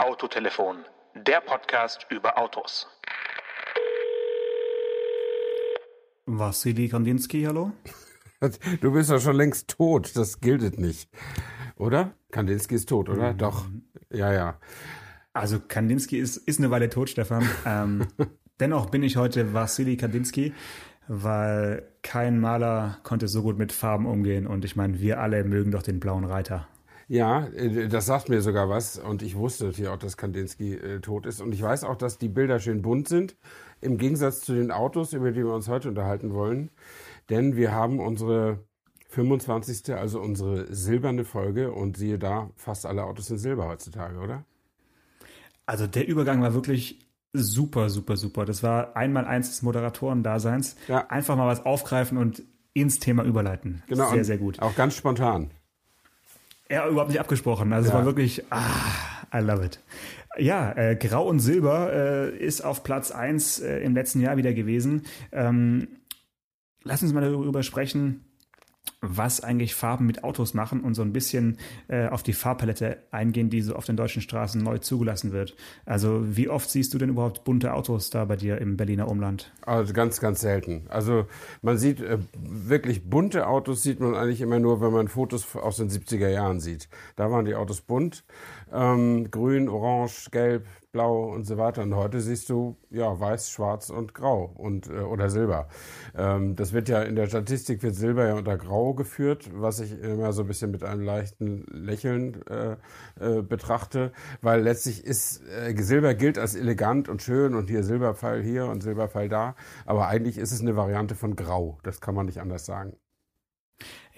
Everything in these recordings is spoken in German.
Autotelefon, der Podcast über Autos. Wassili Kandinsky, hallo? Du bist doch schon längst tot, das gilt nicht. Oder? Kandinsky ist tot, oder? Mhm. Doch. Ja, ja. Also Kandinsky ist, ist eine Weile tot, Stefan. Ähm, dennoch bin ich heute Wassili Kandinsky, weil kein Maler konnte so gut mit Farben umgehen. Und ich meine, wir alle mögen doch den blauen Reiter. Ja, äh, das sagt mir sogar was. Und ich wusste natürlich auch, dass Kandinsky äh, tot ist. Und ich weiß auch, dass die Bilder schön bunt sind. Im Gegensatz zu den Autos, über die wir uns heute unterhalten wollen. Denn wir haben unsere 25. also unsere silberne Folge. Und siehe da, fast alle Autos sind silber heutzutage, oder? Also der Übergang war wirklich super, super, super. Das war einmal eins des Moderatoren-Daseins. Ja. Einfach mal was aufgreifen und ins Thema überleiten. Genau. Sehr, sehr gut. Auch ganz spontan. Ja, überhaupt nicht abgesprochen. Also ja. es war wirklich, ah, I love it. Ja, äh, Grau und Silber äh, ist auf Platz 1 äh, im letzten Jahr wieder gewesen. Ähm, lass uns mal darüber sprechen, was eigentlich Farben mit Autos machen und so ein bisschen äh, auf die Farbpalette eingehen, die so auf den deutschen Straßen neu zugelassen wird. Also wie oft siehst du denn überhaupt bunte Autos da bei dir im Berliner Umland? Also ganz, ganz selten. Also man sieht äh, wirklich bunte Autos sieht man eigentlich immer nur, wenn man Fotos aus den 70er Jahren sieht. Da waren die Autos bunt, ähm, grün, orange, gelb, blau und so weiter. Und heute siehst du ja weiß, schwarz und grau und äh, oder Silber. Ähm, das wird ja in der Statistik wird Silber ja unter Grau geführt, was ich immer so ein bisschen mit einem leichten Lächeln äh, äh, betrachte, weil letztlich ist äh, Silber gilt als elegant und schön und hier Silberpfeil hier und Silberpfeil da, aber eigentlich ist es eine Variante von Grau. Das kann man nicht anders sagen.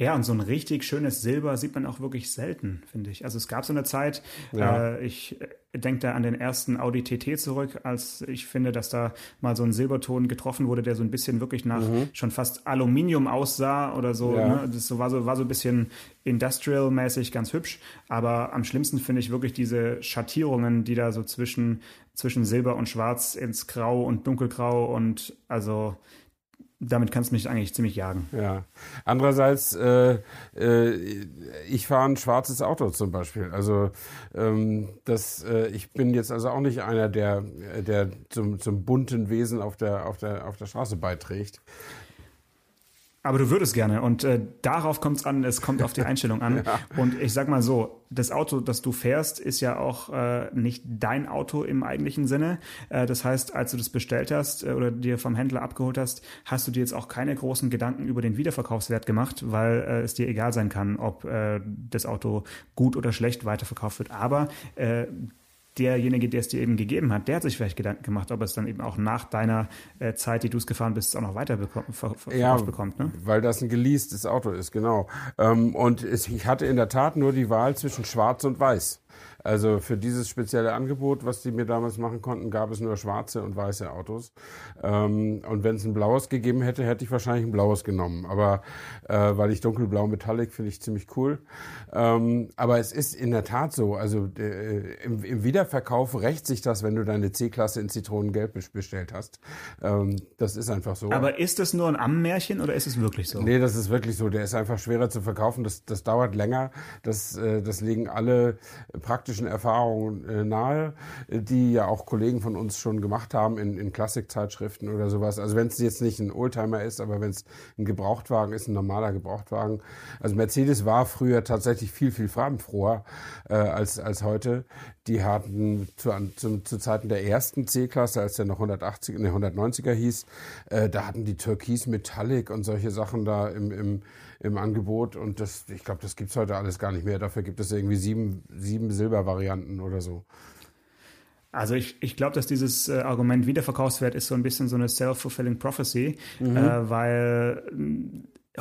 Ja, und so ein richtig schönes Silber sieht man auch wirklich selten, finde ich. Also es gab so eine Zeit, ja. äh, ich äh, denke da an den ersten Audi TT zurück, als ich finde, dass da mal so ein Silberton getroffen wurde, der so ein bisschen wirklich nach mhm. schon fast Aluminium aussah oder so. Ja. Ne? Das war so war so ein bisschen industrial-mäßig ganz hübsch. Aber am schlimmsten finde ich wirklich diese Schattierungen, die da so zwischen zwischen Silber und Schwarz ins Grau und Dunkelgrau und also damit kannst du mich eigentlich ziemlich jagen. Ja. Andererseits, äh, äh, ich fahre ein schwarzes Auto zum Beispiel. Also ähm, das, äh, ich bin jetzt also auch nicht einer, der, der zum, zum bunten Wesen auf der, auf der, auf der Straße beiträgt. Aber du würdest gerne und äh, darauf kommt es an, es kommt auf die Einstellung an. ja. Und ich sag mal so, das Auto, das du fährst, ist ja auch äh, nicht dein Auto im eigentlichen Sinne. Äh, das heißt, als du das bestellt hast äh, oder dir vom Händler abgeholt hast, hast du dir jetzt auch keine großen Gedanken über den Wiederverkaufswert gemacht, weil äh, es dir egal sein kann, ob äh, das Auto gut oder schlecht weiterverkauft wird. Aber äh, derjenige, der es dir eben gegeben hat, der hat sich vielleicht Gedanken gemacht, ob es dann eben auch nach deiner äh, Zeit, die du es gefahren bist, auch noch weiter ja, bekommt. Ne? Weil das ein geleastes Auto ist, genau. Ähm, und es, ich hatte in der Tat nur die Wahl zwischen Schwarz und Weiß. Also für dieses spezielle Angebot, was die mir damals machen konnten, gab es nur schwarze und weiße Autos. Ähm, und wenn es ein blaues gegeben hätte, hätte ich wahrscheinlich ein blaues genommen. Aber äh, weil ich dunkelblau Metallic finde ich ziemlich cool. Ähm, aber es ist in der Tat so. Also äh, im, im, Wiederverkauf rächt sich das, wenn du deine C-Klasse in Zitronengelb bestellt hast. Ähm, das ist einfach so. Aber ist das nur ein Ammärchen oder ist es wirklich so? Nee, das ist wirklich so. Der ist einfach schwerer zu verkaufen. Das, das dauert länger. Das, äh, das legen alle praktischen Erfahrungen äh, nahe, die ja auch Kollegen von uns schon gemacht haben in, in Klassikzeitschriften oder sowas. Also wenn es jetzt nicht ein Oldtimer ist, aber wenn es ein Gebrauchtwagen ist, ein normaler Gebrauchtwagen. Also Mercedes war früher tatsächlich viel, viel farbenfroher äh, als, als heute. Die hatten zu, zu, zu Zeiten der ersten C-Klasse, als der noch 180, ne, 190er hieß, äh, da hatten die Türkis Metallic und solche Sachen da im, im im Angebot und das, ich glaube, das gibt's heute alles gar nicht mehr. Dafür gibt es irgendwie sieben, sieben Silbervarianten oder so. Also ich, ich glaube, dass dieses äh, Argument Wiederverkaufswert ist so ein bisschen so eine self-fulfilling prophecy, mhm. äh, weil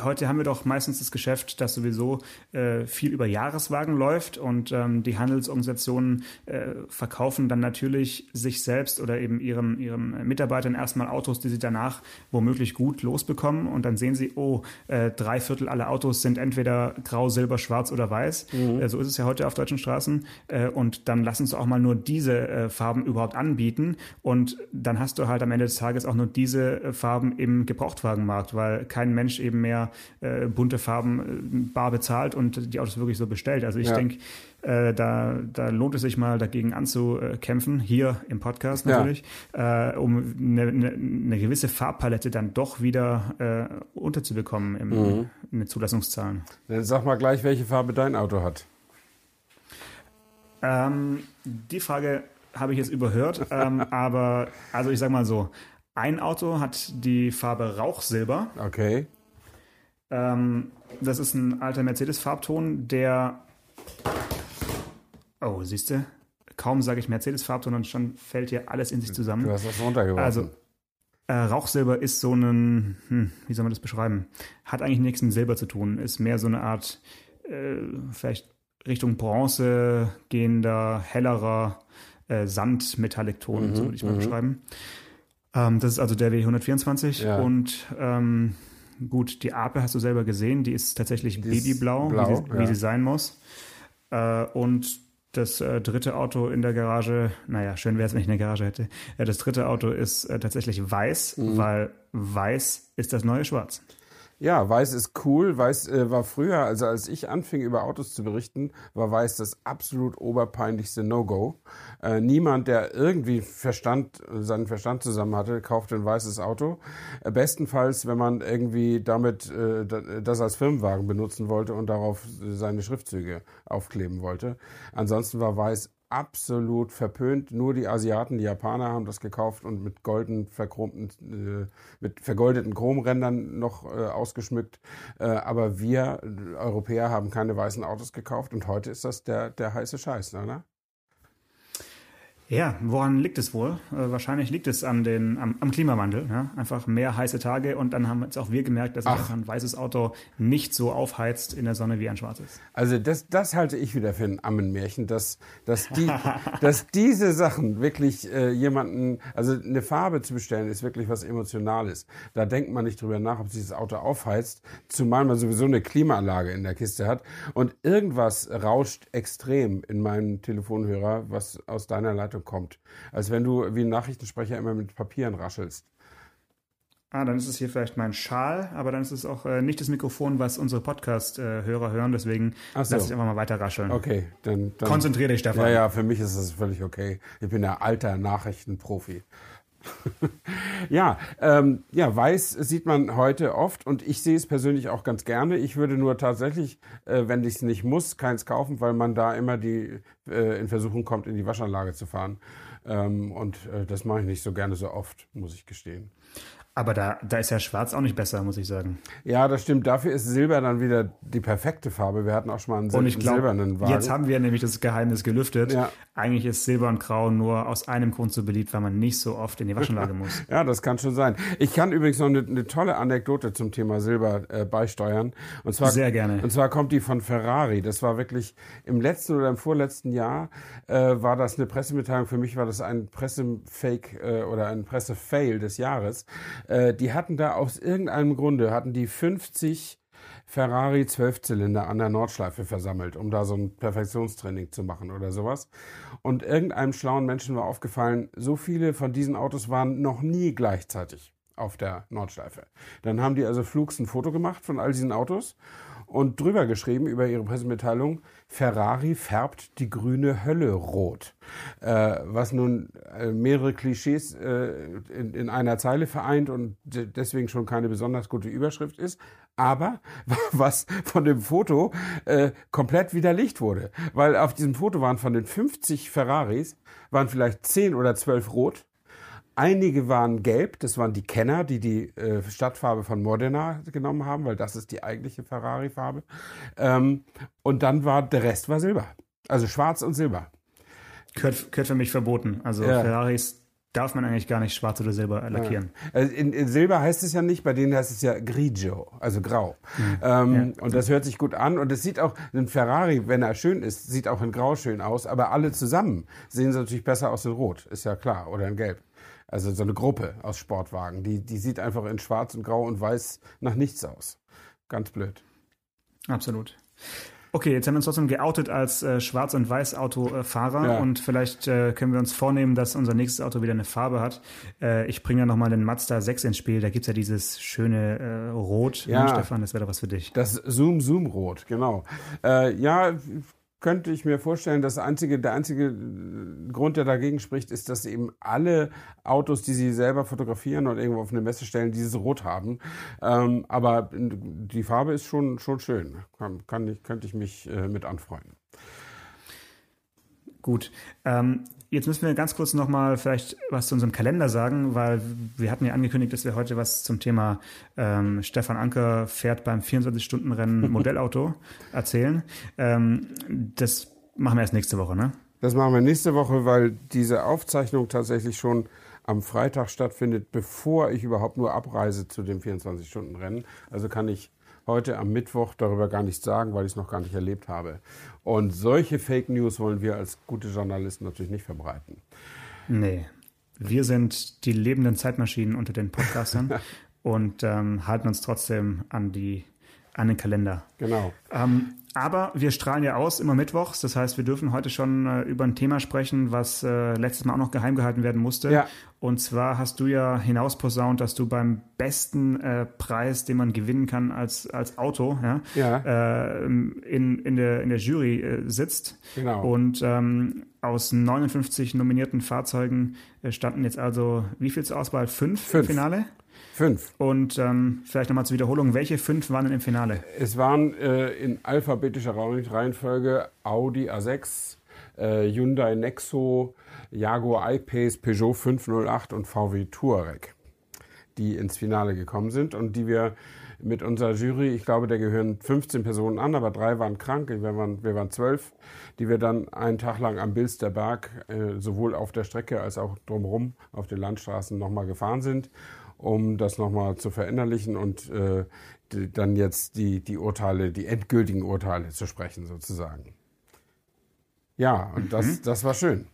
Heute haben wir doch meistens das Geschäft, dass sowieso äh, viel über Jahreswagen läuft und ähm, die Handelsorganisationen äh, verkaufen dann natürlich sich selbst oder eben ihren, ihren Mitarbeitern erstmal Autos, die sie danach womöglich gut losbekommen und dann sehen sie, oh, äh, drei Viertel aller Autos sind entweder grau, silber, schwarz oder weiß. Mhm. Äh, so ist es ja heute auf deutschen Straßen äh, und dann lassen sie auch mal nur diese äh, Farben überhaupt anbieten und dann hast du halt am Ende des Tages auch nur diese Farben im Gebrauchtwagenmarkt, weil kein Mensch eben mehr äh, bunte Farben äh, bar bezahlt und die Autos wirklich so bestellt. Also ich ja. denke, äh, da, da lohnt es sich mal dagegen anzukämpfen, hier im Podcast natürlich, ja. äh, um eine, eine, eine, gewisse Farbpalette dann doch wieder äh, unterzubekommen im, mhm. in den Zulassungszahlen. Dann sag mal gleich, welche Farbe dein Auto hat. Ähm, die Frage habe ich jetzt überhört, ähm, aber also ich sag mal so, ein Auto hat die Farbe Rauchsilber. Okay. Ähm, das ist ein alter Mercedes-Farbton, der Oh, siehst du? Kaum sage ich Mercedes-Farbton und schon fällt hier alles in sich zusammen. Du hast das runtergeworfen. Also, äh, Rauchsilber ist so ein, hm, wie soll man das beschreiben? Hat eigentlich nichts mit Silber zu tun. Ist mehr so eine Art, äh, vielleicht Richtung Bronze gehender, hellerer äh, Sand-Metallic-Ton, mhm, so würde ich mal mhm. beschreiben. Ähm, das ist also der W124 ja. und ähm, gut, die Ape hast du selber gesehen, die ist tatsächlich die babyblau, blau, wie, sie, ja. wie, sie, sein muss. Äh, und das äh, dritte Auto in der Garage, naja, schön wäre es, wenn ich eine Garage hätte. Äh, das dritte Auto ist äh, tatsächlich weiß, mhm. weil weiß ist das neue Schwarz. Ja, Weiß ist cool. Weiß äh, war früher, also als ich anfing über Autos zu berichten, war Weiß das absolut oberpeinlichste No-Go. Äh, niemand, der irgendwie Verstand, seinen Verstand zusammen hatte, kaufte ein weißes Auto. Äh, bestenfalls, wenn man irgendwie damit äh, das als Firmenwagen benutzen wollte und darauf seine Schriftzüge aufkleben wollte. Ansonsten war Weiß absolut verpönt. Nur die Asiaten, die Japaner haben das gekauft und mit golden verchromten, äh, mit vergoldeten Chromrändern noch äh, ausgeschmückt. Äh, aber wir Europäer haben keine weißen Autos gekauft und heute ist das der, der heiße Scheiß, oder? Ja, woran liegt es wohl? Äh, wahrscheinlich liegt es an den, am, am Klimawandel. Ja? Einfach mehr heiße Tage und dann haben jetzt auch wir gemerkt, dass sich ein weißes Auto nicht so aufheizt in der Sonne wie ein schwarzes. Also das, das halte ich wieder für ein Ammenmärchen, dass, dass, die, dass diese Sachen wirklich äh, jemanden, also eine Farbe zu bestellen, ist wirklich was Emotionales. Da denkt man nicht drüber nach, ob sich das Auto aufheizt, zumal man sowieso eine Klimaanlage in der Kiste hat und irgendwas rauscht extrem in meinem Telefonhörer, was aus deiner Leitung kommt. Als wenn du wie ein Nachrichtensprecher immer mit Papieren raschelst. Ah, dann ist es hier vielleicht mein Schal, aber dann ist es auch äh, nicht das Mikrofon, was unsere Podcast-Hörer hören. Deswegen so. lass ich einfach mal weiter rascheln. Okay, dann, dann konzentriere dich, Stefan. Ja, ja, für mich ist es völlig okay. Ich bin ja alter Nachrichtenprofi. ja, ähm, ja, weiß sieht man heute oft und ich sehe es persönlich auch ganz gerne. Ich würde nur tatsächlich, äh, wenn ich es nicht muss, keins kaufen, weil man da immer die äh, in Versuchung kommt, in die Waschanlage zu fahren. Ähm, und äh, das mache ich nicht so gerne so oft, muss ich gestehen. Aber da, da ist ja schwarz auch nicht besser, muss ich sagen. Ja, das stimmt. Dafür ist Silber dann wieder die perfekte Farbe. Wir hatten auch schon mal einen und ich glaub, silbernen Wagen. Jetzt haben wir nämlich das Geheimnis gelüftet. Ja. Eigentlich ist Silber und Grau nur aus einem Grund so beliebt, weil man nicht so oft in die Waschanlage muss. ja, das kann schon sein. Ich kann übrigens noch eine, eine tolle Anekdote zum Thema Silber äh, beisteuern. Und zwar, Sehr gerne. Und zwar kommt die von Ferrari. Das war wirklich im letzten oder im vorletzten Jahr äh, war das eine Pressemitteilung. Für mich war das ein Pressefake äh, oder ein Pressefail des Jahres. Äh, die hatten da aus irgendeinem Grunde, hatten die 50 Ferrari Zwölfzylinder an der Nordschleife versammelt, um da so ein Perfektionstraining zu machen oder sowas. Und irgendeinem schlauen Menschen war aufgefallen, so viele von diesen Autos waren noch nie gleichzeitig auf der Nordschleife. Dann haben die also flugs ein Foto gemacht von all diesen Autos und drüber geschrieben über ihre Pressemitteilung, Ferrari färbt die grüne Hölle rot. Äh, was nun äh, mehrere Klischees äh, in, in, einer Zeile vereint und deswegen schon keine besonders gute Überschrift ist, aber was von dem Foto äh, komplett widerlegt wurde. Weil auf diesem Foto waren von den 50 Ferraris, waren vielleicht 10 oder 12 rot Einige waren gelb, das waren die Kenner, die die äh, Stadtfarbe von Modena genommen haben, weil das ist die eigentliche Ferrari-Farbe. Ähm, und dann war der Rest war Silber, also Schwarz und Silber. Gehört, gehört für mich verboten. Also ja. Ferraris darf man eigentlich gar nicht schwarz oder silber lackieren. Ja. Also in, in, Silber heißt es ja nicht, bei denen heißt es ja grigio, also grau. Mhm. Ähm, ja. Und das hört sich gut an und es sieht auch, ein Ferrari, wenn er schön ist, sieht auch in grau schön aus, aber alle zusammen sehen sie natürlich besser aus in rot, ist ja klar, oder in gelb. Also so eine Gruppe aus Sportwagen. Die, die sieht einfach in Schwarz und Grau und Weiß nach nichts aus. Ganz blöd. Absolut. Okay, jetzt haben wir uns trotzdem geoutet als äh, Schwarz- und Weiß-Autofahrer ja. und vielleicht äh, können wir uns vornehmen, dass unser nächstes Auto wieder eine Farbe hat. Äh, ich bringe ja nochmal den Mazda 6 ins Spiel. Da gibt es ja dieses schöne äh, Rot. Ja, Stefan, das wäre doch was für dich. Das Zoom-Zoom-Rot, genau. Äh, ja, könnte ich mir vorstellen, das einzige, der einzige äh, Grund, der dagegen spricht, ist, dass eben alle Autos, die sie selber fotografieren und irgendwo auf eine Messe stellen, dieses Rot haben. Ähm, aber die Farbe ist schon, schon schön. Kann, kann ich, könnte ich mich äh, mit anfreunden. Gut. Ähm, Jetzt müssen wir ganz kurz nochmal vielleicht was zu unserem Kalender sagen, weil wir hatten ja angekündigt, dass wir heute was zum Thema ähm, Stefan Anker fährt beim 24-Stunden-Rennen Modellauto erzählen. Ähm, das machen wir erst nächste Woche, ne? Das machen wir nächste Woche, weil diese Aufzeichnung tatsächlich schon am Freitag stattfindet, bevor ich überhaupt nur abreise zu dem 24-Stunden-Rennen. Also kann ich heute am Mittwoch darüber gar nichts sagen, weil ich es noch gar nicht erlebt habe. Und solche Fake News wollen wir als gute Journalisten natürlich nicht verbreiten. Nee. Wir sind die lebenden Zeitmaschinen unter den Podcastern und ähm, halten uns trotzdem an, die, an den Kalender. Genau. Ähm, aber wir strahlen ja aus immer mittwochs. Das heißt, wir dürfen heute schon äh, über ein Thema sprechen, was äh, letztes Mal auch noch geheim gehalten werden musste. Ja. Und zwar hast du ja hinausposaunt, dass du beim besten äh, Preis, den man gewinnen kann als, als Auto, ja, ja. Äh, in, in, der, in der Jury äh, sitzt. Genau. Und ähm, aus 59 nominierten Fahrzeugen äh, standen jetzt also, wie viel zur Auswahl? Fünf, Fünf. im Finale? Fünf. Und ähm, vielleicht nochmal zur Wiederholung, welche fünf waren denn im Finale? Es waren äh, in alphabetischer Reihenfolge Audi A6, äh, Hyundai Nexo, Jaguar I-Pace, Peugeot 508 und VW Touareg, die ins Finale gekommen sind und die wir mit unserer Jury, ich glaube, da gehören 15 Personen an, aber drei waren krank, wir waren, wir waren zwölf, die wir dann einen Tag lang am Bilsterberg äh, sowohl auf der Strecke als auch drumherum auf den Landstraßen nochmal gefahren sind um das nochmal zu verinnerlichen und äh, die, dann jetzt die, die Urteile, die endgültigen Urteile zu sprechen, sozusagen. Ja, und mhm. das, das war schön.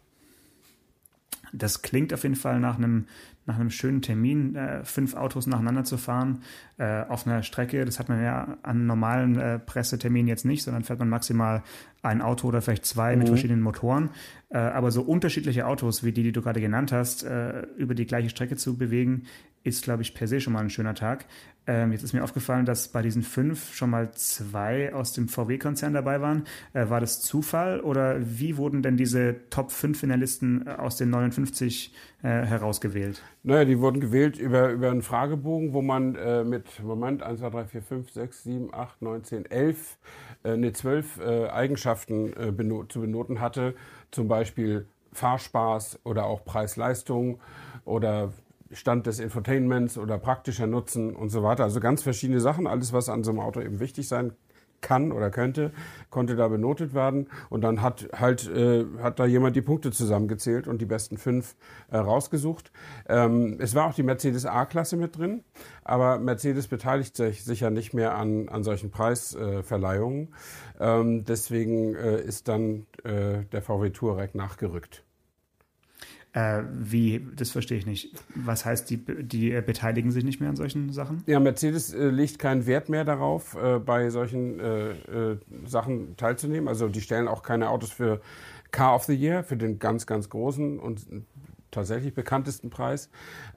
Das klingt auf jeden Fall nach einem, nach einem schönen Termin, äh, fünf Autos nacheinander zu fahren äh, auf einer Strecke. Das hat man ja an normalen äh, Presseterminen jetzt nicht, sondern fährt man maximal ein Auto oder vielleicht zwei mhm. mit verschiedenen Motoren. Äh, aber so unterschiedliche Autos wie die, die du gerade genannt hast, äh, über die gleiche Strecke zu bewegen, ist, glaube ich, per se schon mal ein schöner Tag. Ähm, jetzt ist mir aufgefallen, dass bei diesen fünf schon mal zwei aus dem VW-Konzern dabei waren. Äh, war das Zufall oder wie wurden denn diese Top 5 Finalisten äh, aus den 59 äh, herausgewählt? Naja, die wurden gewählt über, über einen Fragebogen, wo man äh, mit, Moment, 1, 2, 3, 4, 5, 6, 7, 8, 9, 10, 11, äh, ne, 12 äh, Eigenschaften äh, benot zu benoten hatte. Zum Beispiel Fahrspaß oder auch Preis-Leistung oder Stand des Infotainments oder praktischer Nutzen und so weiter. Also ganz verschiedene Sachen. Alles, was an so einem Auto eben wichtig sein kann oder könnte, konnte da benotet werden. Und dann hat halt äh, hat da jemand die Punkte zusammengezählt und die besten fünf äh, rausgesucht. Ähm, es war auch die Mercedes A-Klasse mit drin, aber Mercedes beteiligt sich sicher nicht mehr an, an solchen Preisverleihungen. Äh, ähm, deswegen äh, ist dann äh, der VW Touareg nachgerückt. Äh, wie, das verstehe ich nicht. Was heißt, die, die äh, beteiligen sich nicht mehr an solchen Sachen? Ja, Mercedes äh, legt keinen Wert mehr darauf, äh, bei solchen äh, äh, Sachen teilzunehmen. Also die stellen auch keine Autos für Car of the Year, für den ganz, ganz großen und tatsächlich bekanntesten Preis.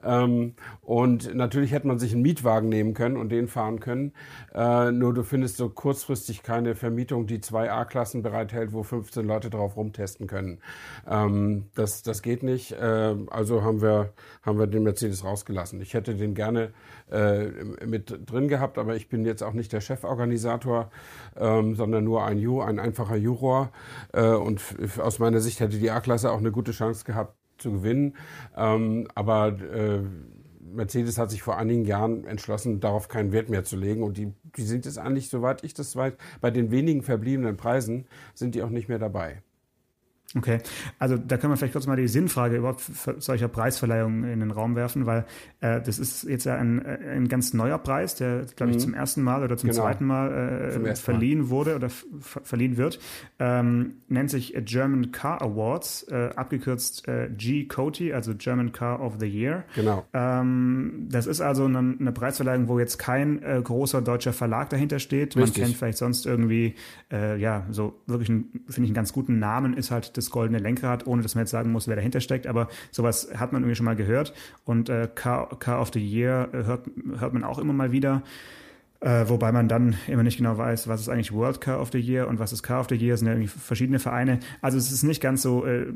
Ähm, und natürlich hätte man sich einen Mietwagen nehmen können und den fahren können. Äh, nur du findest so kurzfristig keine Vermietung, die zwei A-Klassen bereithält, wo 15 Leute drauf rumtesten können. Ähm, das, das geht nicht. Äh, also haben wir, haben wir den Mercedes rausgelassen. Ich hätte den gerne äh, mit drin gehabt, aber ich bin jetzt auch nicht der Cheforganisator, ähm, sondern nur ein Ju, ein einfacher Juror. Äh, und aus meiner Sicht hätte die A-Klasse auch eine gute Chance gehabt, zu gewinnen. Ähm, aber äh, Mercedes hat sich vor einigen Jahren entschlossen, darauf keinen Wert mehr zu legen. Und die, die sind es eigentlich, soweit ich das weiß, bei den wenigen verbliebenen Preisen sind die auch nicht mehr dabei. Okay, also da können wir vielleicht kurz mal die Sinnfrage überhaupt solcher Preisverleihungen in den Raum werfen, weil äh, das ist jetzt ja ein, äh, ein ganz neuer Preis, der, glaube ich, mhm. zum ersten Mal oder zum genau. zweiten Mal äh, verliehen Mal. wurde oder verliehen wird. Ähm, nennt sich German Car Awards, äh, abgekürzt äh, G-COTY, also German Car of the Year. Genau. Ähm, das ist also eine, eine, Preisverleihung, wo jetzt kein äh, großer deutscher Verlag dahinter steht. Richtig. Man kennt vielleicht sonst irgendwie, ja, so wirklich, finde ich, einen ganz guten Namen ist halt das das goldene Lenkrad, ohne dass man jetzt sagen muss, wer dahinter steckt. Aber sowas hat man irgendwie schon mal gehört. Und äh, Car, Car of the Year äh, hört, hört man auch immer mal wieder. Äh, wobei man dann immer nicht genau weiß, was ist eigentlich World Car of the Year und was ist Car of the Year, sind ja irgendwie verschiedene Vereine. Also es ist nicht ganz so äh,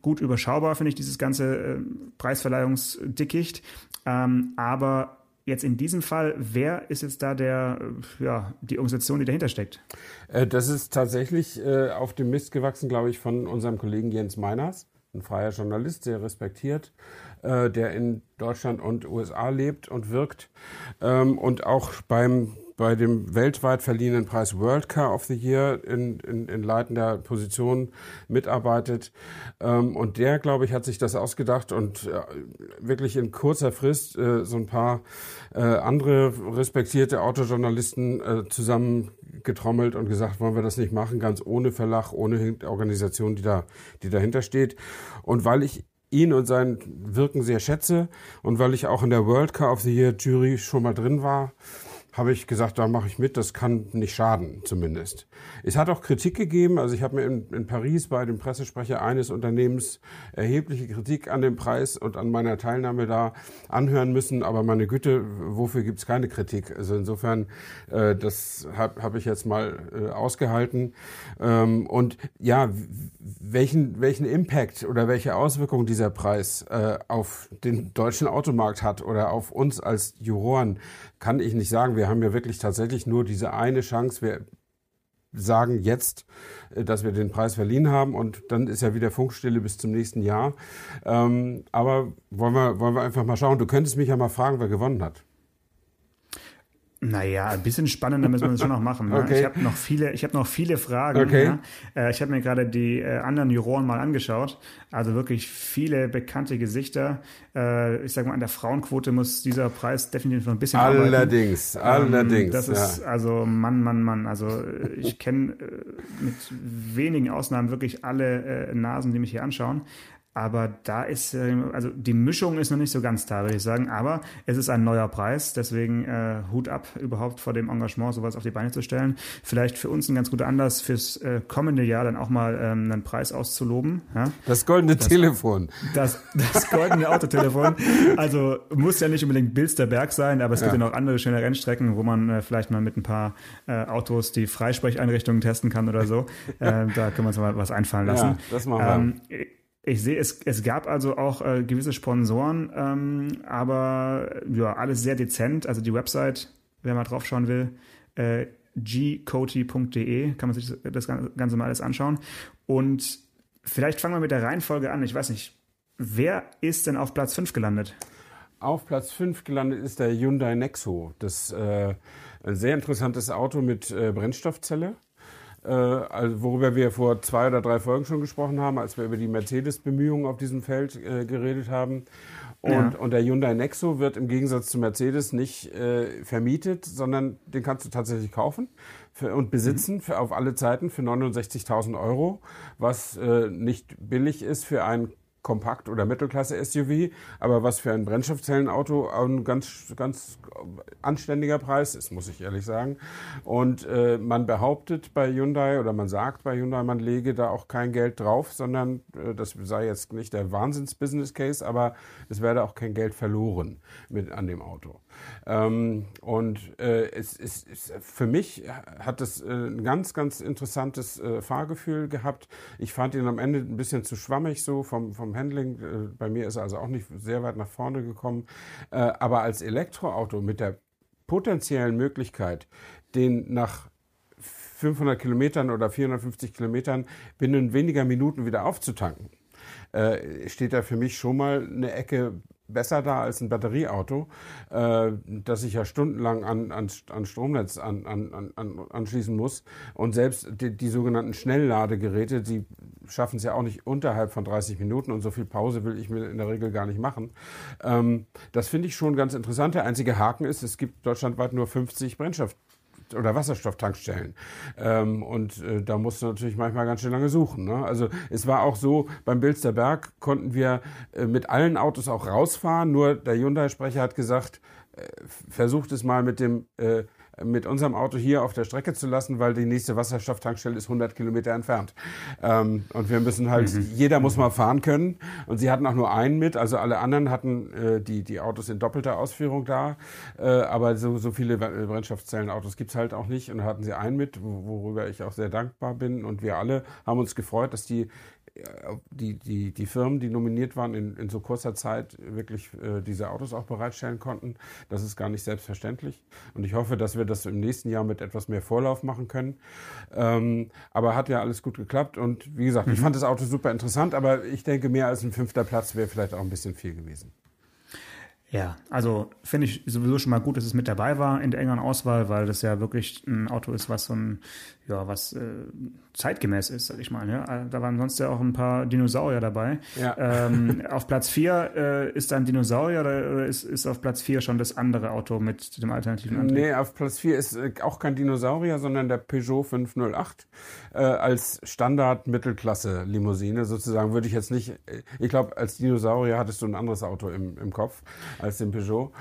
gut überschaubar, finde ich, dieses ganze äh, Preisverleihungsdickicht. Ähm, aber jetzt in diesem Fall, wer ist jetzt da der, äh, ja, die Organisation, die dahinter steckt? Äh, das ist tatsächlich äh, auf dem Mist gewachsen, glaube ich, von unserem Kollegen Jens Meiners, ein freier Journalist, sehr respektiert, der in Deutschland und USA lebt und wirkt ähm, und auch beim bei dem weltweit verliehenen Preis World Car of the Year in, in, in leitender Position mitarbeitet. Ähm, und der, glaube ich, hat sich das ausgedacht und äh, wirklich in kurzer Frist äh, so ein paar äh, andere respektierte Autojournalisten äh, zusammengetrommelt und gesagt, wollen wir das nicht machen, ganz ohne Verlag, ohne Organisation, die da, die dahinter steht. Und weil ich ihn und sein Wirken sehr schätze und weil ich auch in der World Car of the Year Jury schon mal drin war, habe ich gesagt, da mache ich mit, das kann nicht schaden zumindest. Es hat auch Kritik gegeben, also ich habe mir in, in, Paris bei dem Pressesprecher eines Unternehmens erhebliche Kritik an dem Preis und an meiner Teilnahme da anhören müssen, aber meine Güte, wofür gibt es keine Kritik? Also insofern, äh, das habe hab ich jetzt mal äh, ausgehalten. Ähm, und ja, welchen, welchen Impact oder welche Auswirkungen dieser Preis äh, auf den deutschen Automarkt hat oder auf uns als Juroren, kann ich nicht sagen. Wir haben ja wirklich tatsächlich nur diese eine Chance. Wir sagen jetzt, äh, dass wir den Preis verliehen haben und dann ist ja wieder Funkstille bis zum nächsten Jahr. Ähm, aber wollen wir, wollen wir einfach mal schauen. Du könntest mich ja mal fragen, wer gewonnen hat. Naja, ein bisschen spannender müssen wir das schon noch machen. Ne? Okay. Ich habe noch viele, ich habe noch viele Fragen. Okay. Ja? Äh, ich habe mir gerade die äh, anderen Juroren mal angeschaut. Also wirklich viele bekannte Gesichter. Äh, ich sage mal, an der Frauenquote muss dieser Preis definitiv noch ein bisschen allerdings, arbeiten. Allerdings, ähm, Das ist ja. also Mann, Mann, Mann. Also ich kenne mit wenigen Ausnahmen wirklich alle Nasen, die mich hier anschauen. Aber da ist, äh, also die Mischung ist noch nicht so ganz da, würde ich sagen. Aber es ist ein neuer Preis, deswegen äh, Hut ab überhaupt vor dem Engagement, sowas auf die Beine zu stellen. Vielleicht für uns ein ganz guter Anlass, fürs äh, kommende Jahr dann auch mal ähm, einen Preis auszuloben. Ja? Das goldene das, Telefon. Das, das goldene Autotelefon. Also muss ja nicht unbedingt Bilsterberg sein, aber es ja. gibt ja noch andere schöne Rennstrecken, wo man äh, vielleicht mal mit ein paar äh, Autos die Freisprecheinrichtungen testen kann oder so. Äh, da können wir uns mal was einfallen lassen. Ja, das machen wir. Ähm, ich sehe, es, es gab also auch äh, gewisse Sponsoren, ähm, aber ja, alles sehr dezent. Also die Website, wer mal drauf schauen will, äh, gcoty.de, kann man sich das Ganze mal alles anschauen. Und vielleicht fangen wir mit der Reihenfolge an. Ich weiß nicht, wer ist denn auf Platz 5 gelandet? Auf Platz 5 gelandet ist der Hyundai Nexo. Das äh, ein sehr interessantes Auto mit äh, Brennstoffzelle also worüber wir vor zwei oder drei Folgen schon gesprochen haben, als wir über die Mercedes-Bemühungen auf diesem Feld äh, geredet haben. Und, ja. und der Hyundai Nexo wird im Gegensatz zu Mercedes nicht äh, vermietet, sondern den kannst du tatsächlich kaufen für, und besitzen mhm. für, auf alle Zeiten für 69.000 Euro, was äh, nicht billig ist für ein Kompakt- oder Mittelklasse-SUV, aber was für ein Brennstoffzellenauto ein ganz, ganz anständiger Preis ist, muss ich ehrlich sagen. Und äh, man behauptet bei Hyundai oder man sagt bei Hyundai, man lege da auch kein Geld drauf, sondern äh, das sei jetzt nicht der Wahnsinns-Business-Case, aber es werde auch kein Geld verloren mit an dem Auto. Ähm, und äh, es, es, es, für mich hat es äh, ein ganz, ganz interessantes äh, Fahrgefühl gehabt. Ich fand ihn am Ende ein bisschen zu schwammig so vom, vom Handling. Äh, bei mir ist er also auch nicht sehr weit nach vorne gekommen. Äh, aber als Elektroauto mit der potenziellen Möglichkeit, den nach 500 Kilometern oder 450 Kilometern binnen weniger Minuten wieder aufzutanken, äh, steht da für mich schon mal eine Ecke besser da als ein Batterieauto, äh, das ich ja stundenlang an, an, an Stromnetz an, an, an, anschließen muss. Und selbst die, die sogenannten Schnellladegeräte, die schaffen es ja auch nicht unterhalb von 30 Minuten und so viel Pause will ich mir in der Regel gar nicht machen. Ähm, das finde ich schon ganz interessant. Der einzige Haken ist, es gibt deutschlandweit nur 50 Brennstoff oder Wasserstofftankstellen. Ähm, und äh, da musst du natürlich manchmal ganz schön lange suchen. Ne? Also es war auch so, beim Bilsterberg konnten wir äh, mit allen Autos auch rausfahren, nur der Hyundai-Sprecher hat gesagt, äh, versucht es mal mit dem äh, mit unserem Auto hier auf der Strecke zu lassen, weil die nächste Wasserstofftankstelle ist 100 Kilometer entfernt. Ähm, und wir müssen halt, mhm. jeder muss mal fahren können. Und sie hatten auch nur einen mit, also alle anderen hatten äh, die, die Autos in doppelter Ausführung da. Äh, aber so, so viele Brennstoffzellenautos gibt's halt auch nicht. Und da hatten sie einen mit, worüber ich auch sehr dankbar bin. Und wir alle haben uns gefreut, dass die die, die, die Firmen, die nominiert waren, in, in so kurzer Zeit wirklich äh, diese Autos auch bereitstellen konnten. Das ist gar nicht selbstverständlich. Und ich hoffe, dass wir das im nächsten Jahr mit etwas mehr Vorlauf machen können. Ähm, aber hat ja alles gut geklappt. Und wie gesagt, mhm. ich fand das Auto super interessant, aber ich denke, mehr als ein fünfter Platz wäre vielleicht auch ein bisschen viel gewesen. Ja, also finde ich sowieso schon mal gut, dass es mit dabei war in der engeren Auswahl, weil das ja wirklich ein Auto ist, was so ein, ja, was äh, zeitgemäß ist, sag ich mal. Ja? Da waren sonst ja auch ein paar Dinosaurier dabei. Ja. Ähm, auf Platz 4 äh, ist ein Dinosaurier oder ist, ist auf Platz 4 schon das andere Auto mit dem alternativen Antrieb? Nee, auf Platz 4 ist äh, auch kein Dinosaurier, sondern der Peugeot 508 äh, als Standard-Mittelklasse-Limousine sozusagen. Würde ich jetzt nicht, äh, ich glaube, als Dinosaurier hattest du ein anderes Auto im, im Kopf als den Peugeot.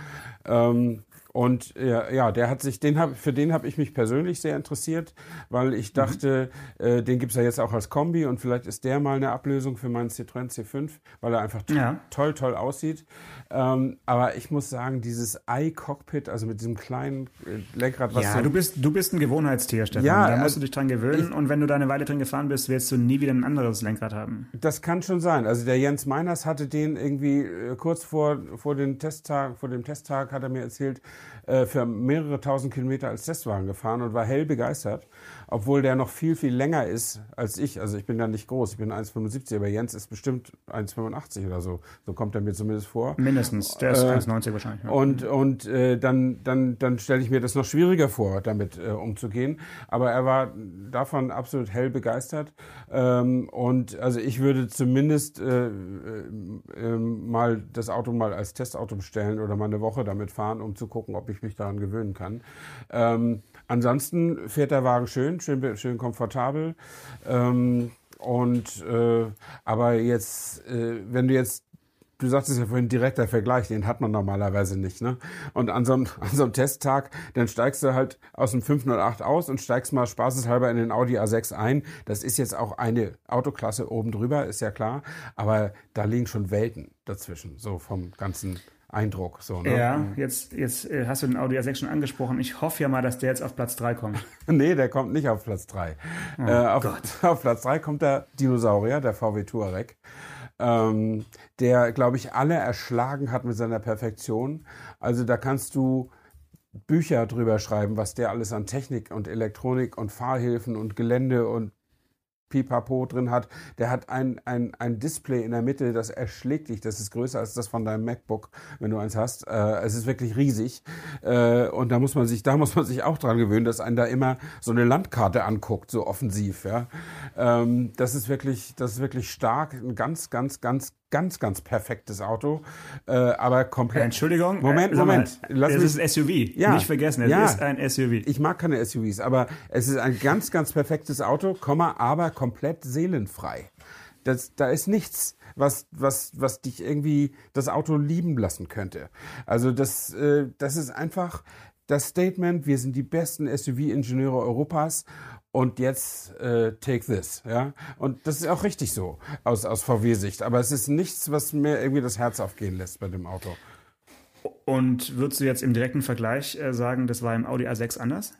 Ähm, und ja, ja, der hat sich, den hab, für den habe ich mich persönlich sehr interessiert, weil ich mhm. dachte, mhm. äh, den gibt's ja jetzt auch als Kombi und vielleicht ist der mal eine Ablösung für meinen Citroën C5, weil er einfach ja. toll, toll aussieht. Ähm, aber ich muss sagen, dieses i-Cockpit, also mit diesem kleinen äh, Lenkrad, was Ja, so, du bist, du bist ein Gewohnheitstier, Stefan. Ja, da musst also, du dich dran gewöhnen ich, und wenn du da eine Weile drin gefahren bist, wirst du nie wieder ein anderes Lenkrad haben. Das kann schon sein. Also der Jens Meiners hatte den irgendwie äh, kurz vor, vor, den Testtag, vor dem Testtag hat er mir erzählt, äh, für mehrere tausend Kilometer als Testwagen gefahren und war hell begeistert, obwohl der noch viel, viel länger ist als ich. Also ich bin ja nicht groß, ich bin 1,75, aber Jens ist bestimmt 1,85 oder so. So kommt er mir zumindest vor. Mindestens, der ist äh, 1,90 wahrscheinlich. Ja. Und, und äh, dann, dann, dann stelle ich mir das noch schwieriger vor, damit äh, umzugehen. Aber er war davon absolut hell begeistert. Ähm, und also ich würde zumindest äh, äh, ähm, mal das Auto mal als Testauto bestellen oder mal eine Woche damit fahren, um zu gucken, ob ich mich daran gewöhnen kann. Ähm, ansonsten fährt der Wagen schön, schön, schön komfortabel. Ähm, und äh, aber jetzt, äh, wenn du jetzt du sagtest ja vorhin direkter Vergleich, den hat man normalerweise nicht. Ne? Und an so, einem, an so einem Testtag, dann steigst du halt aus dem 508 aus und steigst mal spaßeshalber in den Audi A6 ein. Das ist jetzt auch eine Autoklasse oben drüber, ist ja klar. Aber da liegen schon Welten dazwischen, so vom ganzen Eindruck. So, ne? Ja, jetzt, jetzt äh, hast du den Audi A6 schon angesprochen. Ich hoffe ja mal, dass der jetzt auf Platz 3 kommt. nee, der kommt nicht auf Platz 3. Oh, äh, auf, auf, Platz 3 kommt der Dinosaurier, der VW Touareg, ähm, der, glaube ich, alle erschlagen hat mit seiner Perfektion. Also da kannst du Bücher drüber schreiben, was der alles an Technik und Elektronik und Fahrhilfen und Gelände und Pipapo drin hat. Der hat ein, ein, ein Display in der Mitte, das erschlägt dich. Das ist größer als das von deinem MacBook, wenn du eins hast. Äh, es ist wirklich riesig. Äh, und da muss man sich, da muss man sich auch dran gewöhnen, dass einen da immer so eine Landkarte anguckt, so offensiv. Ja, ähm, das ist wirklich, das ist wirklich stark. Ein ganz, ganz, ganz, ganz, ganz perfektes Auto, äh, aber komplett. Entschuldigung. Moment, äh, Moment. Lass es ist ein SUV. Ja. Nicht vergessen, es ja. ist ein SUV. Ich mag keine SUVs, aber es ist ein ganz, ganz perfektes Auto, aber komplett seelenfrei. Das, da ist nichts, was, was, was dich irgendwie das Auto lieben lassen könnte. Also das, äh, das ist einfach das Statement, wir sind die besten SUV-Ingenieure Europas und jetzt äh, take this, ja. Und das ist auch richtig so aus, aus VW-Sicht. Aber es ist nichts, was mir irgendwie das Herz aufgehen lässt bei dem Auto. Und würdest du jetzt im direkten Vergleich äh, sagen, das war im Audi A6 anders?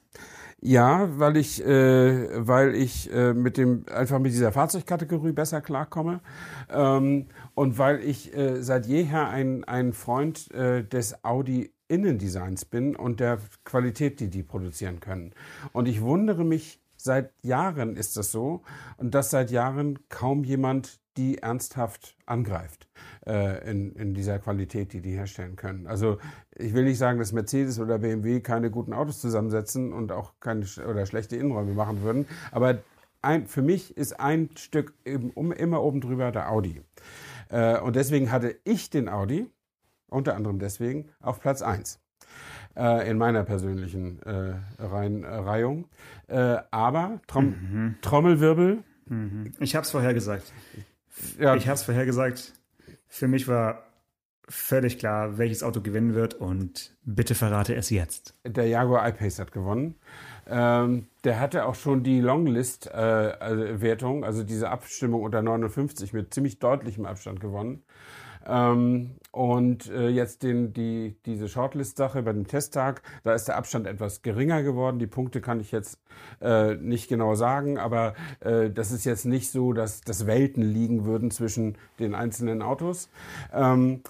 Ja, weil ich, äh, weil ich äh, mit dem einfach mit dieser Fahrzeugkategorie besser klarkomme ähm, und weil ich äh, seit jeher ein, ein Freund äh, des Audi Innendesigns bin und der Qualität, die die produzieren können. Und ich wundere mich Seit Jahren ist das so und dass seit Jahren kaum jemand die ernsthaft angreift äh, in, in dieser Qualität, die die herstellen können. Also ich will nicht sagen, dass Mercedes oder BMW keine guten Autos zusammensetzen und auch keine oder schlechte Innenräume machen würden, aber ein, für mich ist ein Stück eben um, immer oben drüber der Audi. Äh, und deswegen hatte ich den Audi, unter anderem deswegen, auf Platz 1 äh, in meiner persönlichen äh, Rein, äh, Reihung. Äh, aber Trom mhm. Trommelwirbel. Mhm. Ich habe es vorher gesagt. Ja. Ich habe es vorher gesagt. Für mich war völlig klar, welches Auto gewinnen wird und bitte verrate es jetzt. Der Jaguar I-Pace hat gewonnen. Ähm, der hatte auch schon die Longlist-Wertung, äh, also diese Abstimmung unter 59 mit ziemlich deutlichem Abstand gewonnen. Ähm, und äh, jetzt den, die, diese Shortlist-Sache bei dem Testtag, da ist der Abstand etwas geringer geworden. Die Punkte kann ich jetzt äh, nicht genau sagen, aber äh, das ist jetzt nicht so, dass, dass Welten liegen würden zwischen den einzelnen Autos. Ähm,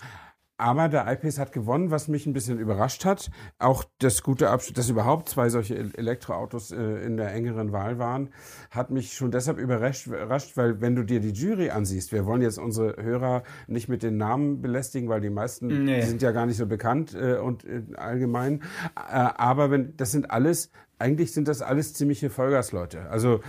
aber der iPace hat gewonnen, was mich ein bisschen überrascht hat. Auch das gute Abschnitt, dass überhaupt zwei solche Elektroautos äh, in der engeren Wahl waren, hat mich schon deshalb überrascht, weil wenn du dir die Jury ansiehst, wir wollen jetzt unsere Hörer nicht mit den Namen belästigen, weil die meisten nee. sind ja gar nicht so bekannt äh, und äh, allgemein. Äh, aber wenn das sind alles eigentlich sind das alles ziemliche Vollgasleute. Also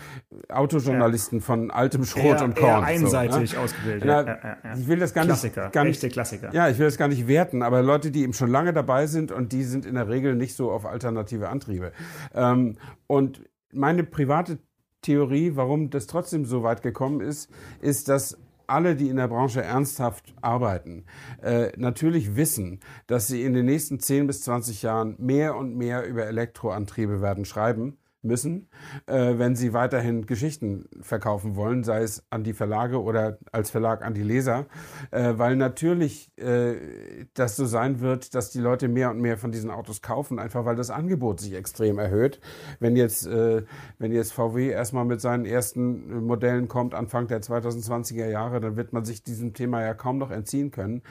Autojournalisten ja. von altem Schrot eher, und Korn. Eher einseitig so, ne? ausgebildet. Na, ja, ja, ich will das gar Klassiker, nicht, gar nicht, echte Klassiker. Ja, ich will das gar nicht werten, aber Leute, die eben schon lange dabei sind und die sind in der Regel nicht so auf alternative Antriebe. Ähm, und meine private Theorie, warum das trotzdem so weit gekommen ist, ist, dass alle, die in der Branche ernsthaft arbeiten, äh, natürlich wissen, dass sie in den nächsten 10 bis 20 Jahren mehr und mehr über Elektroantriebe werden schreiben müssen, äh, wenn sie weiterhin Geschichten verkaufen wollen, sei es an die Verlage oder als Verlag an die Leser, äh, weil natürlich äh, das so sein wird, dass die Leute mehr und mehr von diesen Autos kaufen, einfach weil das Angebot sich extrem erhöht. Wenn jetzt, äh, wenn jetzt VW erstmal mit seinen ersten Modellen kommt, Anfang der 2020er Jahre, dann wird man sich diesem Thema ja kaum noch entziehen können.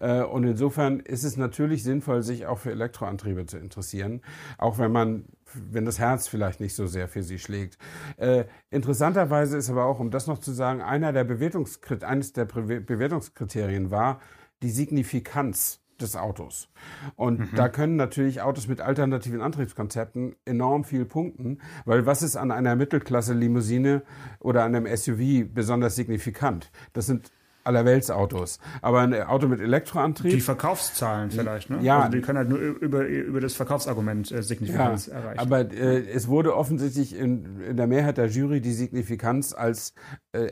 Äh, und insofern ist es natürlich sinnvoll, sich auch für Elektroantriebe zu interessieren, auch wenn man wenn das Herz vielleicht nicht so sehr für sie schlägt. Äh, interessanterweise ist aber auch, um das noch zu sagen, einer der Bewertungskrit eines der Bewertungskriterien war die Signifikanz des Autos. Und mhm. da können natürlich Autos mit alternativen Antriebskonzepten enorm viel punkten, weil was ist an einer Mittelklasse-Limousine oder an einem SUV besonders signifikant? Das sind Allerweltsautos. Aber ein Auto mit Elektroantrieb. Die Verkaufszahlen vielleicht, ne? Ja. Also die können halt nur über, über das Verkaufsargument äh, Signifikanz ja, erreichen. Aber äh, es wurde offensichtlich in, in der Mehrheit der Jury die Signifikanz als äh,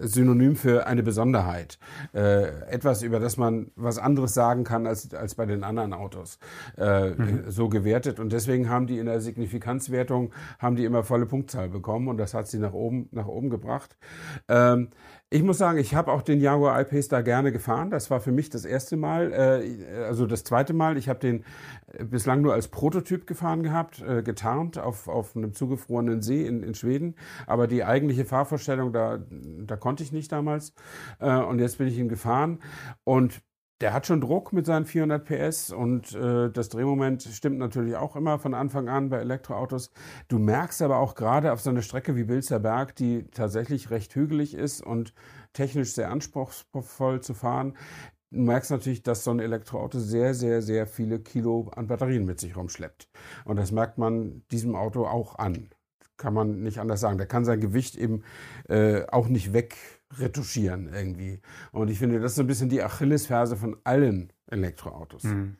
Synonym für eine Besonderheit. Äh, etwas, über das man was anderes sagen kann als, als bei den anderen Autos. Äh, mhm. So gewertet. Und deswegen haben die in der Signifikanzwertung haben die immer volle Punktzahl bekommen und das hat sie nach oben, nach oben gebracht. Ähm, ich muss sagen, ich habe auch den Jaguar I-Pace da gerne gefahren. Das war für mich das erste Mal, äh, also das zweite Mal. Ich habe den äh, bislang nur als Prototyp gefahren gehabt, äh, getarnt auf, auf einem zugefrorenen See in, in Schweden. Aber die eigentliche Fahrvorstellung, da, da konnte ich nicht damals. Äh, und jetzt bin ich ihn gefahren. Und der hat schon Druck mit seinen 400 PS und äh, das Drehmoment stimmt natürlich auch immer von Anfang an bei Elektroautos. Du merkst aber auch gerade auf so einer Strecke wie Bilzer Berg, die tatsächlich recht hügelig ist und technisch sehr anspruchsvoll zu fahren, du merkst natürlich, dass so ein Elektroauto sehr, sehr, sehr viele Kilo an Batterien mit sich rumschleppt. Und das merkt man diesem Auto auch an. Kann man nicht anders sagen. Der kann sein Gewicht eben äh, auch nicht weg retuschieren irgendwie. Und ich finde, das ist so ein bisschen die Achillesferse von allen Elektroautos. Mhm.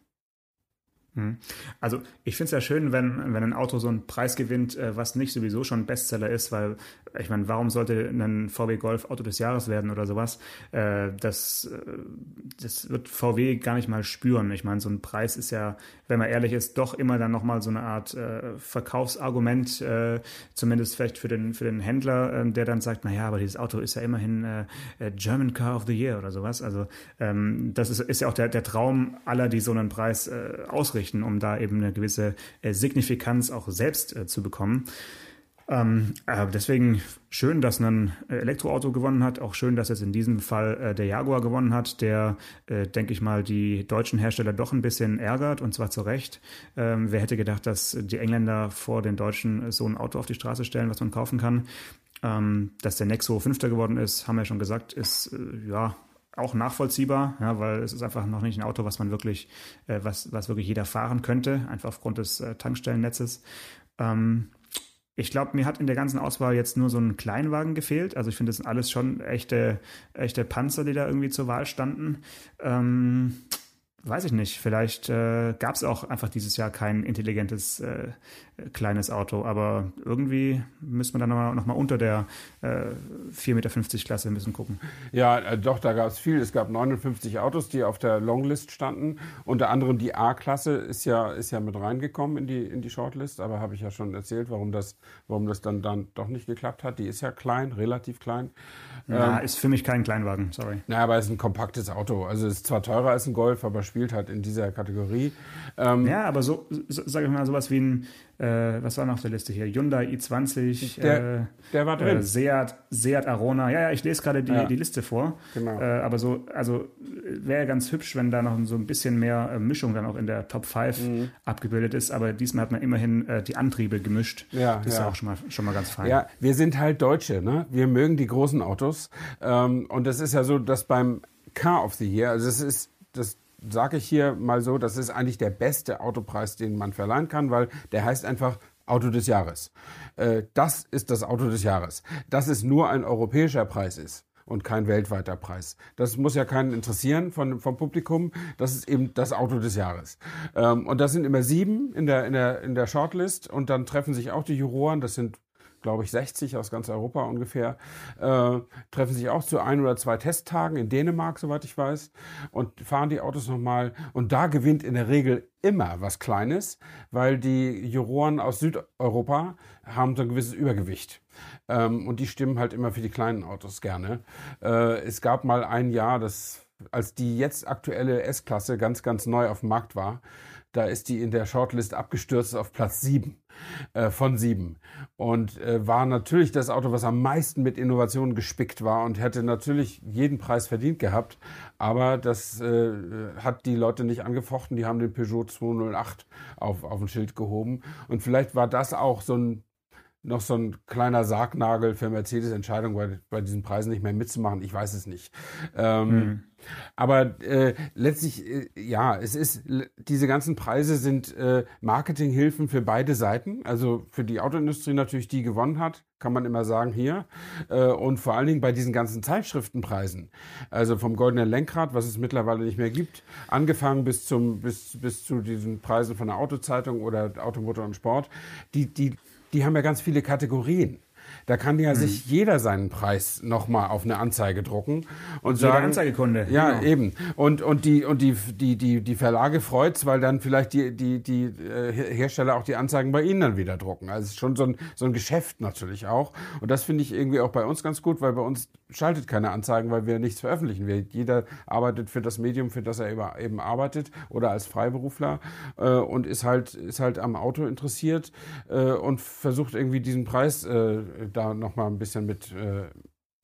Mhm. Also ich finde es ja schön, wenn, wenn ein Auto so einen Preis gewinnt, äh, was nicht sowieso schon Bestseller ist, weil ich meine, warum sollte ein VW Golf Auto des Jahres werden oder sowas? Äh, das, äh, das wird VW gar nicht mal spüren. Ich meine, so ein Preis ist ja, wenn man ehrlich ist, doch immer dann nochmal so eine Art Verkaufsargument, zumindest vielleicht für den, für den Händler, ähm, der dann sagt, naja, aber dieses Auto ist ja immerhin German Car of the Year oder sowas. Also ähm, das ist, ist ja auch der, der Traum aller, die so einen Preis ausrichten ausrichten, um da eben eine gewisse äh, Signifikanz auch selbst äh, zu bekommen. Ähm, äh, deswegen schön, dass ein Elektroauto gewonnen hat. Auch schön, dass jetzt in diesem Fall äh, der Jaguar gewonnen hat, der, äh, denke ich mal, die deutschen Hersteller doch ein bisschen ärgert und zwar zu Recht. Ähm, wer hätte gedacht, dass die Engländer vor den Deutschen so ein Auto auf die Straße stellen, was man kaufen kann? Ähm, dass der Nexo Fünfter geworden ist, haben wir schon gesagt, ist äh, ja auch nachvollziehbar, ja, weil es ist einfach noch nicht ein Auto, was man wirklich, äh, was, was wirklich jeder fahren könnte, einfach aufgrund des äh, Tankstellennetzes. Ähm, ich glaube, mir hat in der ganzen Auswahl jetzt nur so ein Kleinwagen gefehlt. Also ich finde, das sind alles schon echte, echte Panzer, die da irgendwie zur Wahl standen. Ähm, weiß ich nicht, vielleicht äh, gab es auch einfach dieses Jahr kein intelligentes äh, kleines Auto, aber irgendwie müssen wir dann nochmal noch mal unter der äh, 4,50 Meter Klasse ein bisschen gucken. Ja, äh, doch, da gab es viel. Es gab 59 Autos, die auf der Longlist standen. Unter anderem die A-Klasse ist ja, ist ja mit reingekommen in die, in die Shortlist, aber habe ich ja schon erzählt, warum das, warum das dann, dann doch nicht geklappt hat. Die ist ja klein, relativ klein. Ja, ähm, ist für mich kein Kleinwagen, sorry. Naja, aber es ist ein kompaktes Auto. Also es ist zwar teurer als ein Golf, aber spielt halt in dieser Kategorie. Ähm, ja, aber so, so sage ich mal, sowas wie ein äh, was war noch auf der Liste hier? Hyundai i20, der, äh, der war drin. Äh, Seat, Seat Arona. Ja, ja, ich lese gerade die, ja. die Liste vor. Genau. Äh, aber so, also wäre ganz hübsch, wenn da noch so ein bisschen mehr äh, Mischung dann auch in der Top 5 mhm. abgebildet ist. Aber diesmal hat man immerhin äh, die Antriebe gemischt. Ja, das ja. ist ja auch schon mal, schon mal ganz fein. Ja, wir sind halt Deutsche, ne? Wir mögen die großen Autos. Ähm, und das ist ja so, dass beim Car of the Year, also es ist das sage ich hier mal so, das ist eigentlich der beste Autopreis, den man verleihen kann, weil der heißt einfach Auto des Jahres. Äh, das ist das Auto des Jahres. Dass es nur ein europäischer Preis ist und kein weltweiter Preis. Das muss ja keinen interessieren von, vom Publikum. Das ist eben das Auto des Jahres. Ähm, und das sind immer sieben in der, in, der, in der Shortlist und dann treffen sich auch die Juroren. Das sind glaube ich, 60 aus ganz Europa ungefähr, äh, treffen sich auch zu ein oder zwei Testtagen in Dänemark, soweit ich weiß, und fahren die Autos nochmal. Und da gewinnt in der Regel immer was Kleines, weil die Juroren aus Südeuropa haben so ein gewisses Übergewicht. Ähm, und die stimmen halt immer für die kleinen Autos gerne. Äh, es gab mal ein Jahr, das, als die jetzt aktuelle S-Klasse ganz, ganz neu auf dem Markt war, da ist die in der Shortlist abgestürzt auf Platz 7 äh, von 7 und äh, war natürlich das Auto, was am meisten mit Innovationen gespickt war und hätte natürlich jeden Preis verdient gehabt, aber das äh, hat die Leute nicht angefochten, die haben den Peugeot 208 auf, auf ein Schild gehoben. Und vielleicht war das auch so ein noch so ein kleiner Sargnagel für Mercedes Entscheidung, bei, bei diesen Preisen nicht mehr mitzumachen. Ich weiß es nicht. Ähm, mhm. Aber äh, letztlich, äh, ja, es ist, diese ganzen Preise sind äh, Marketinghilfen für beide Seiten. Also für die Autoindustrie natürlich, die gewonnen hat, kann man immer sagen hier. Äh, und vor allen Dingen bei diesen ganzen Zeitschriftenpreisen. Also vom goldenen Lenkrad, was es mittlerweile nicht mehr gibt, angefangen bis zum, bis, bis zu diesen Preisen von der Autozeitung oder Automotor und Sport. Die, die die haben ja ganz viele Kategorien. Da kann ja mhm. sich jeder seinen Preis nochmal auf eine Anzeige drucken und Jeder sagen, Anzeigekunde. Ja, genau. eben. Und, und, die, und die, die, die, die Verlage freut's, weil dann vielleicht die, die, die äh, Hersteller auch die Anzeigen bei ihnen dann wieder drucken. Also es ist schon so ein, so ein Geschäft natürlich auch. Und das finde ich irgendwie auch bei uns ganz gut, weil bei uns schaltet keine Anzeigen, weil wir nichts veröffentlichen. Wir, jeder arbeitet für das Medium, für das er eben arbeitet oder als Freiberufler äh, und ist halt, ist halt am Auto interessiert äh, und versucht irgendwie diesen Preis äh, da nochmal ein bisschen mit äh,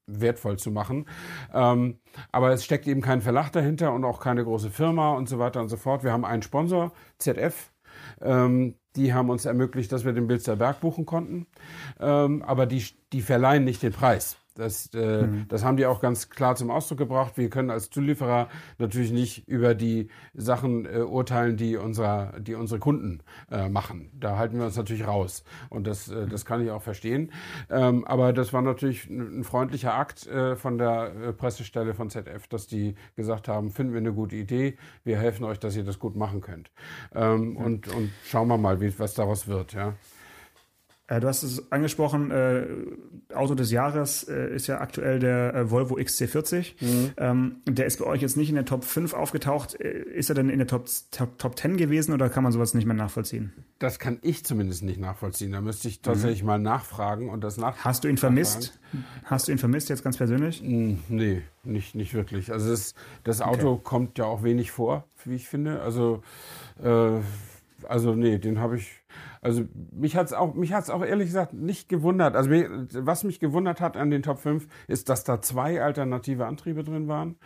wertvoll zu machen. Ähm, aber es steckt eben kein Verlag dahinter und auch keine große Firma und so weiter und so fort. Wir haben einen Sponsor, ZF. Ähm, die haben uns ermöglicht, dass wir den Bilster Berg buchen konnten. Ähm, aber die, die verleihen nicht den Preis. Das, äh, mhm. das haben die auch ganz klar zum Ausdruck gebracht. Wir können als Zulieferer natürlich nicht über die Sachen äh, urteilen, die, unser, die unsere Kunden äh, machen. Da halten wir uns natürlich raus. Und das, äh, das kann ich auch verstehen. Ähm, aber das war natürlich ein, ein freundlicher Akt äh, von der äh, Pressestelle von ZF, dass die gesagt haben, finden wir eine gute Idee. Wir helfen euch, dass ihr das gut machen könnt. Ähm, ja. und, und schauen wir mal, wie, was daraus wird. Ja. Äh, du hast es angesprochen, äh, Auto des Jahres äh, ist ja aktuell der äh, Volvo XC40. Mhm. Ähm, der ist bei euch jetzt nicht in der Top 5 aufgetaucht. Äh, ist er denn in der Top, Top, Top 10 gewesen oder kann man sowas nicht mehr nachvollziehen? Das kann ich zumindest nicht nachvollziehen. Da müsste ich tatsächlich mhm. mal nachfragen und das nach Hast du ihn vermisst? Hast du ihn vermisst jetzt ganz persönlich? Nee, nicht, nicht wirklich. Also das, das Auto okay. kommt ja auch wenig vor, wie ich finde. Also, äh, also nee, den habe ich Also mich hat's auch, auch ehrlich gesagt nicht gewundert. Also was mich gewundert hat an den Top 5 ist, dass da zwei alternative Antriebe drin waren.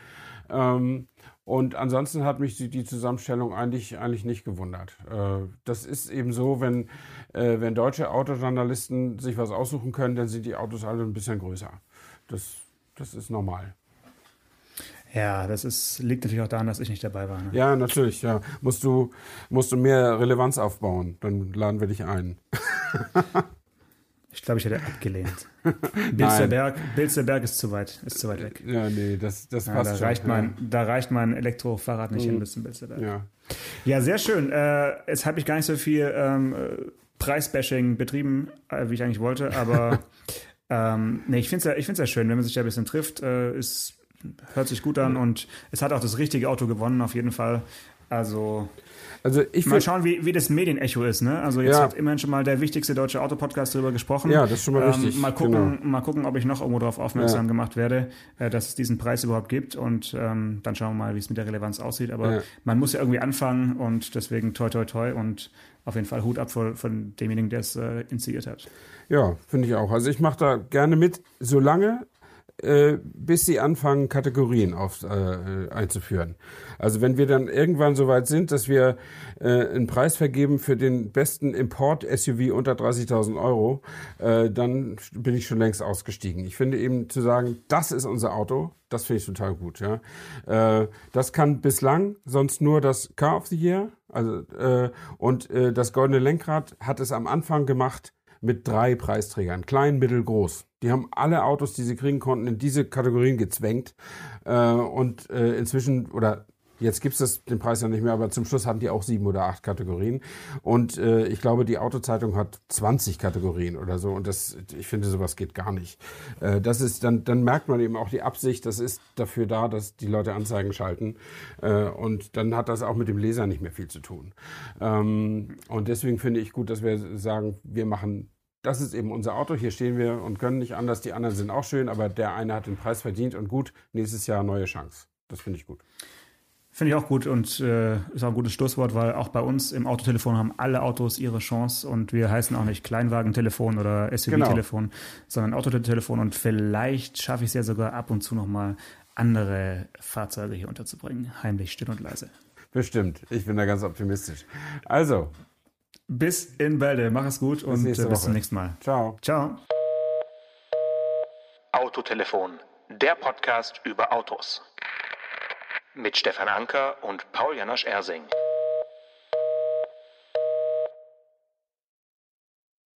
Ähm, und ansonsten hat mich die, die, Zusammenstellung eigentlich, eigentlich nicht gewundert. Äh, das ist eben so, wenn, äh, wenn deutsche Autojournalisten sich was aussuchen können, dann sind die Autos alle ein bisschen größer. Das, das ist normal. Ja, das ist, liegt natürlich auch daran, dass ich nicht dabei war. Ne? Ja, natürlich, ja. Musst du, musst du mehr Relevanz aufbauen, dann laden wir dich ein. ich glaube, ich hätte abgelehnt. Bilsterberg, Bilsterberg ist zu weit, ist zu weit weg. Ja, nee, das, das passt da schon. Reicht mein, ja. Da reicht mein Elektrofahrrad nicht mhm. hin bis zum Bilsterberg. Ja. ja, sehr schön. Äh, jetzt habe ich gar nicht so viel ähm, Preisbashing betrieben, äh, wie ich eigentlich wollte, aber ähm, nee, ich finde es ja, ich find's ja schön, wenn man sich da ein bisschen trifft. Äh, ist hört sich gut an und es hat auch das richtige Auto gewonnen, auf jeden Fall. Also, also ich mal schauen, wie, wie das Medienecho ist. Ne? Also jetzt ja. hat immerhin schon mal der wichtigste deutsche Autopodcast darüber gesprochen. Ja, das ist schon mal richtig. Ähm, mal, gucken, genau. mal gucken, ob ich noch irgendwo darauf aufmerksam ja. gemacht werde, äh, dass es diesen Preis überhaupt gibt. Und ähm, dann schauen wir mal, wie es mit der Relevanz aussieht. Aber ja. man muss ja irgendwie anfangen und deswegen toi toi toi und auf jeden Fall Hut ab von, von demjenigen, der es äh, initiiert hat. Ja, finde ich auch. Also ich mache da gerne mit, solange äh, bis sie anfangen, Kategorien auf, äh, einzuführen. Also wenn wir dann irgendwann so weit sind, dass wir äh, einen Preis vergeben für den besten Import-SUV unter 30.000 Euro, äh, dann bin ich schon längst ausgestiegen. Ich finde eben zu sagen, das ist unser Auto, das finde ich total gut. Ja, äh, das kann bislang sonst nur das Car of the Year. Also äh, und äh, das goldene Lenkrad hat es am Anfang gemacht mit drei Preisträgern, klein, mittel, groß. Die haben alle Autos, die sie kriegen konnten, in diese Kategorien gezwängt. Äh, und äh, inzwischen, oder Jetzt gibt es den Preis ja nicht mehr, aber zum Schluss hatten die auch sieben oder acht Kategorien. Und äh, ich glaube, die Autozeitung hat 20 Kategorien oder so. Und das, ich finde, sowas geht gar nicht. Äh, das ist, dann, dann merkt man eben auch die Absicht, das ist dafür da, dass die Leute Anzeigen schalten. Äh, und dann hat das auch mit dem Leser nicht mehr viel zu tun. Ähm, und deswegen finde ich gut, dass wir sagen, wir machen das ist eben unser Auto, hier stehen wir und können nicht anders. Die anderen sind auch schön, aber der eine hat den Preis verdient und gut, nächstes Jahr neue Chance. Das finde ich gut. Finde ich auch gut und äh, ist auch ein gutes Schlusswort, weil auch bei uns im Autotelefon haben alle Autos ihre Chance und wir heißen auch nicht Kleinwagentelefon oder SUV-Telefon, genau. sondern Autotelefon und vielleicht schaffe ich es ja sogar ab und zu nochmal andere Fahrzeuge hier unterzubringen, heimlich, still und leise. Bestimmt, ich bin da ganz optimistisch. Also. Bis in Bälde, mach es gut bis und bis zum nächsten Mal. Ciao. Ciao. Autotelefon, der Podcast über Autos mit Stefan Anker und Paul Janosch Ersing.